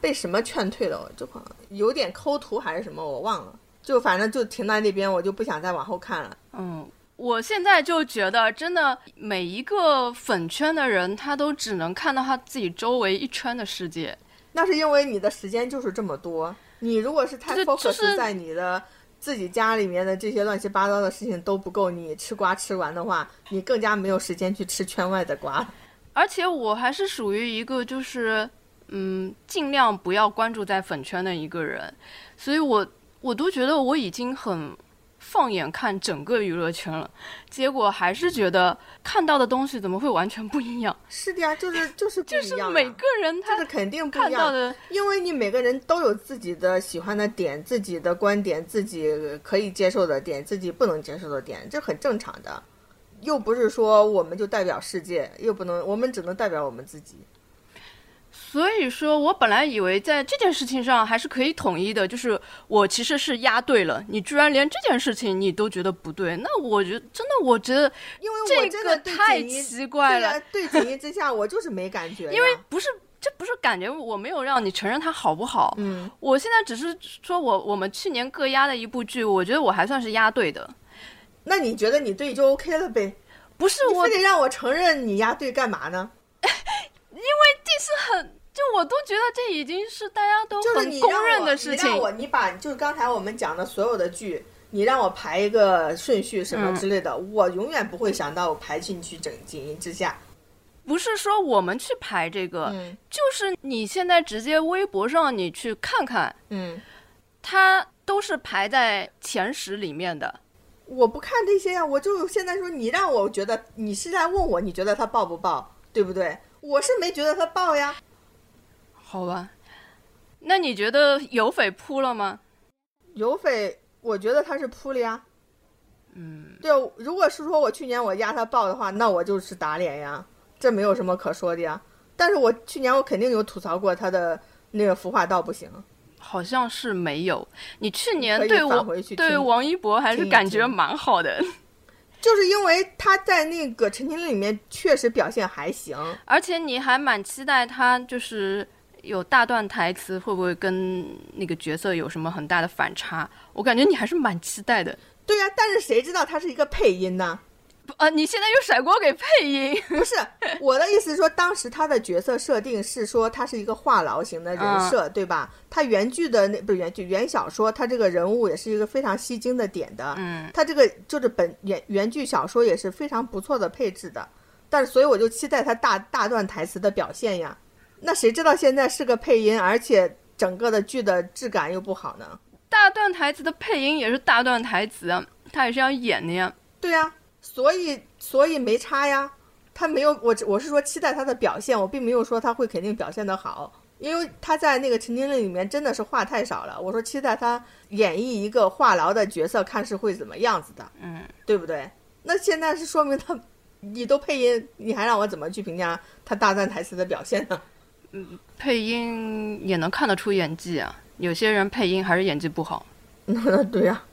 被什么劝退了，我就好像有点抠图还是什么，我忘了。就反正就停在那边，我就不想再往后看了。嗯，我现在就觉得，真的每一个粉圈的人，他都只能看到他自己周围一圈的世界。那是因为你的时间就是这么多。你如果是太 focus 是在你的自己家里面的这些乱七八糟的事情都不够你吃瓜吃完的话，你更加没有时间去吃圈外的瓜。而且我还是属于一个就是嗯，尽量不要关注在粉圈的一个人，所以我我都觉得我已经很。放眼看整个娱乐圈了，结果还是觉得看到的东西怎么会完全不一样？[laughs] 是的呀，就是就是不一样。每个人他是肯定不一样的，因为你每个人都有自己的喜欢的点、自己的观点、自己可以接受的点、自己不能接受的点，这很正常的。又不是说我们就代表世界，又不能我们只能代表我们自己。所以说我本来以为在这件事情上还是可以统一的，就是我其实是押对了，你居然连这件事情你都觉得不对，那我觉得真的，我觉得因为我这个太奇怪了。对锦衣之下，我就是没感觉。因为不是，这不是感觉，我没有让你承认它好不好。嗯，我现在只是说我我们去年各押的一部剧，我觉得我还算是押对的。那你觉得你对就 OK 了呗？不是，我非得让我承认你押对干嘛呢？[laughs] 因为这是很。就我都觉得这已经是大家都很公认的事情。你让我，你把就是刚才我们讲的所有的剧，你让我排一个顺序什么之类的，我永远不会想到我排进去《整锦衣之下》。不是说我们去排这个，就是你现在直接微博上你去看看，嗯，它都是排在前十里面的。我不看这些呀，我就现在说你让我觉得你是在问我，你觉得它爆不爆，对不对？我是没觉得它爆呀。好吧，那你觉得有匪扑了吗？有匪，我觉得他是扑了呀。嗯，对，如果是说我去年我压他爆的话，那我就是打脸呀，这没有什么可说的呀。但是我去年我肯定有吐槽过他的那个孵化道不行，好像是没有。你去年对我对王一博还是感觉蛮好的，[laughs] 就是因为他在那个《陈情令》里面确实表现还行，而且你还蛮期待他就是。有大段台词会不会跟那个角色有什么很大的反差？我感觉你还是蛮期待的。对呀，但是谁知道他是一个配音呢？[laughs] 呃，你现在又甩锅给配音？不是，我的意思是说，当时他的角色设定是说他是一个话痨型的人设，对吧？他原剧的那不是原剧原小说，他这个人物也是一个非常吸睛的点的。嗯，他这个就是本原原剧小说也是非常不错的配置的，但是所以我就期待他大大段台词的表现呀。那谁知道现在是个配音，而且整个的剧的质感又不好呢？大段台词的配音也是大段台词啊，他也是要演的呀。对呀，所以所以没差呀。他没有我我是说期待他的表现，我并没有说他会肯定表现的好，因为他在那个《陈情令》里面真的是话太少了。我说期待他演绎一个话痨的角色，看是会怎么样子的，嗯，对不对？那现在是说明他你都配音，你还让我怎么去评价他大段台词的表现呢？嗯，配音也能看得出演技啊。有些人配音还是演技不好。[laughs] 对呀，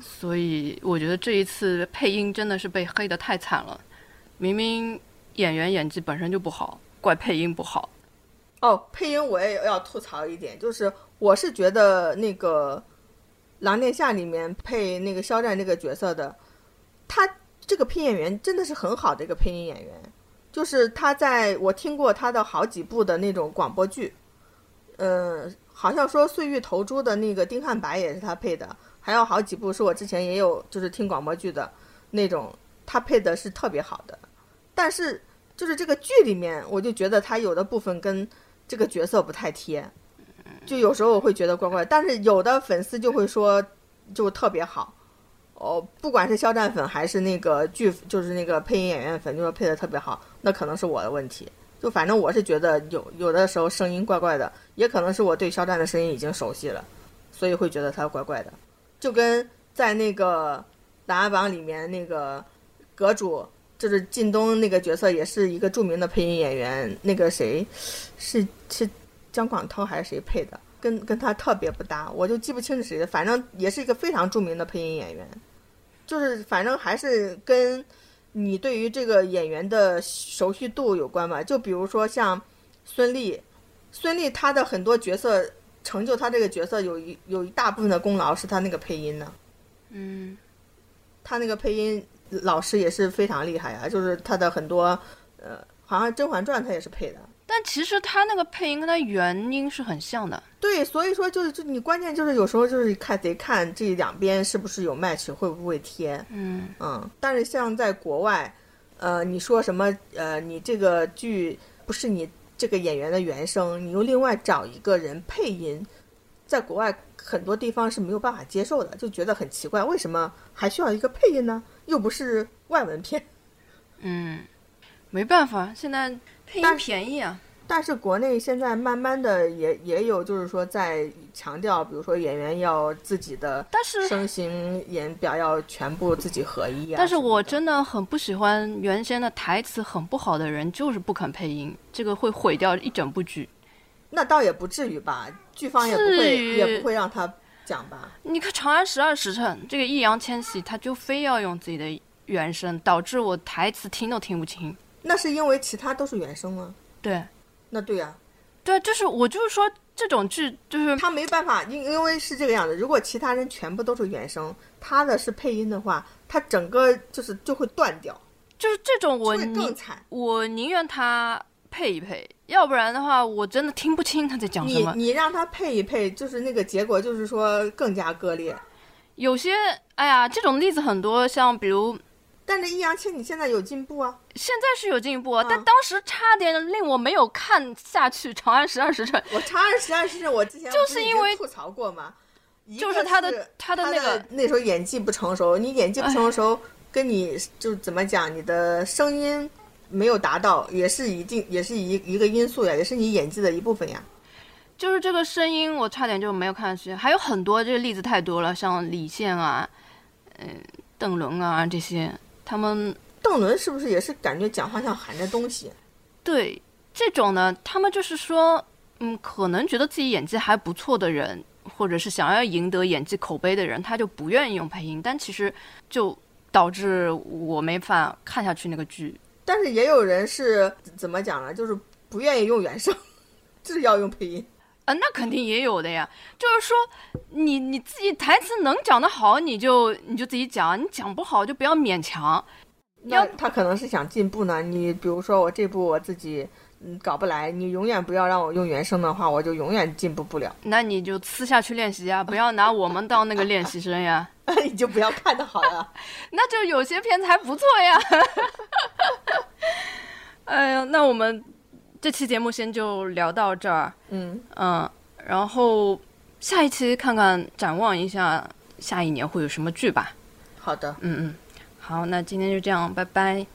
所以我觉得这一次配音真的是被黑的太惨了。明明演员演技本身就不好，怪配音不好。哦，配音我也要吐槽一点，就是我是觉得那个《狼殿下》里面配那个肖战这个角色的，他这个配音演员真的是很好的一个配音演员。就是他在我听过他的好几部的那种广播剧，嗯，好像说《碎玉投珠》的那个丁汉白也是他配的，还有好几部是我之前也有就是听广播剧的那种，他配的是特别好的。但是就是这个剧里面，我就觉得他有的部分跟这个角色不太贴，就有时候我会觉得怪怪。但是有的粉丝就会说就特别好。哦，不管是肖战粉还是那个剧，就是那个配音演员粉，就说配的特别好，那可能是我的问题。就反正我是觉得有有的时候声音怪怪的，也可能是我对肖战的声音已经熟悉了，所以会觉得他怪怪的。就跟在那个《琅琊榜》里面那个阁主，就是靳东那个角色，也是一个著名的配音演员。那个谁，是是姜广涛还是谁配的？跟跟他特别不搭，我就记不清是谁的，反正也是一个非常著名的配音演员。就是，反正还是跟你对于这个演员的熟悉度有关吧。就比如说像孙俪，孙俪她的很多角色成就她这个角色有一有一大部分的功劳是她那个配音呢。嗯，她那个配音老师也是非常厉害啊，就是她的很多呃，好像《甄嬛传》她也是配的。但其实他那个配音跟他原音是很像的。对，所以说就是就你关键就是有时候就是看得看这两边是不是有 match，会不会贴。嗯嗯，但是像在国外，呃，你说什么呃，你这个剧不是你这个演员的原声，你又另外找一个人配音，在国外很多地方是没有办法接受的，就觉得很奇怪，为什么还需要一个配音呢？又不是外文片。[laughs] 嗯，没办法，现在但便宜啊。但是国内现在慢慢的也也有，就是说在强调，比如说演员要自己的但是声形演表要全部自己合一啊。但是我真的很不喜欢原先的台词很不好的人，就是不肯配音，这个会毁掉一整部剧。那倒也不至于吧，剧方也不会也不会让他讲吧。你看《长安十二时辰》，这个易烊千玺他就非要用自己的原声，导致我台词听都听不清。那是因为其他都是原声吗？对，那对呀、对，就是我就是说这种剧就是他没办法，因因为是这个样子。如果其他人全部都是原声，他的是配音的话，他整个就是就会断掉，就是这种我更宁惨。我宁愿他配一配，要不然的话我真的听不清他在讲什你么。你让他配一配，就是那个结果，就是说更加割裂。有些哎呀，这种例子很多，像比如但是易烊千玺现在有进步啊，现在是有进步啊，嗯但当时差点令我没有看下去《长安十二时辰》，我长安十二时辰，我之前就是因为吐槽过嘛？就是他的是他的那个那时候演技不成熟，你演技不成熟，跟你就怎么讲，你的声音没有达到，也是一定也是一一个因素呀，也是你演技的一部分呀。就是这个声音，我差点就没有看下去。还有很多这个例子太多了，像李现啊，嗯、邓伦啊这些，他们邓伦是不是也是感觉讲话像含着东西？对这种呢，他们就是说，嗯，可能觉得自己演技还不错的人，或者是想要赢得演技口碑的人，他就不愿意用配音，但其实就导致我没法看下去那个剧。但是也有人是怎么讲呢？就是不愿意用原声，[laughs] 就是要用配音。啊，那肯定也有的呀。就是说，你你自己台词能讲得好，你就你就自己讲；你讲不好就不要勉强。那他可能是想进步呢。你比如说我这部我自己嗯搞不来，你永远不要让我用原声的话，我就永远进步不了。那你就私下去练习啊，不要拿我们当那个练习生呀。[laughs] 你就不要看的好了。[laughs] 那就有些片子还不错呀。[laughs] 哎呀，那我们这期节目先就聊到这儿，嗯，嗯，然后下一期看看展望一下下一年会有什么剧吧。好的。嗯嗯，好，那今天就这样，拜拜。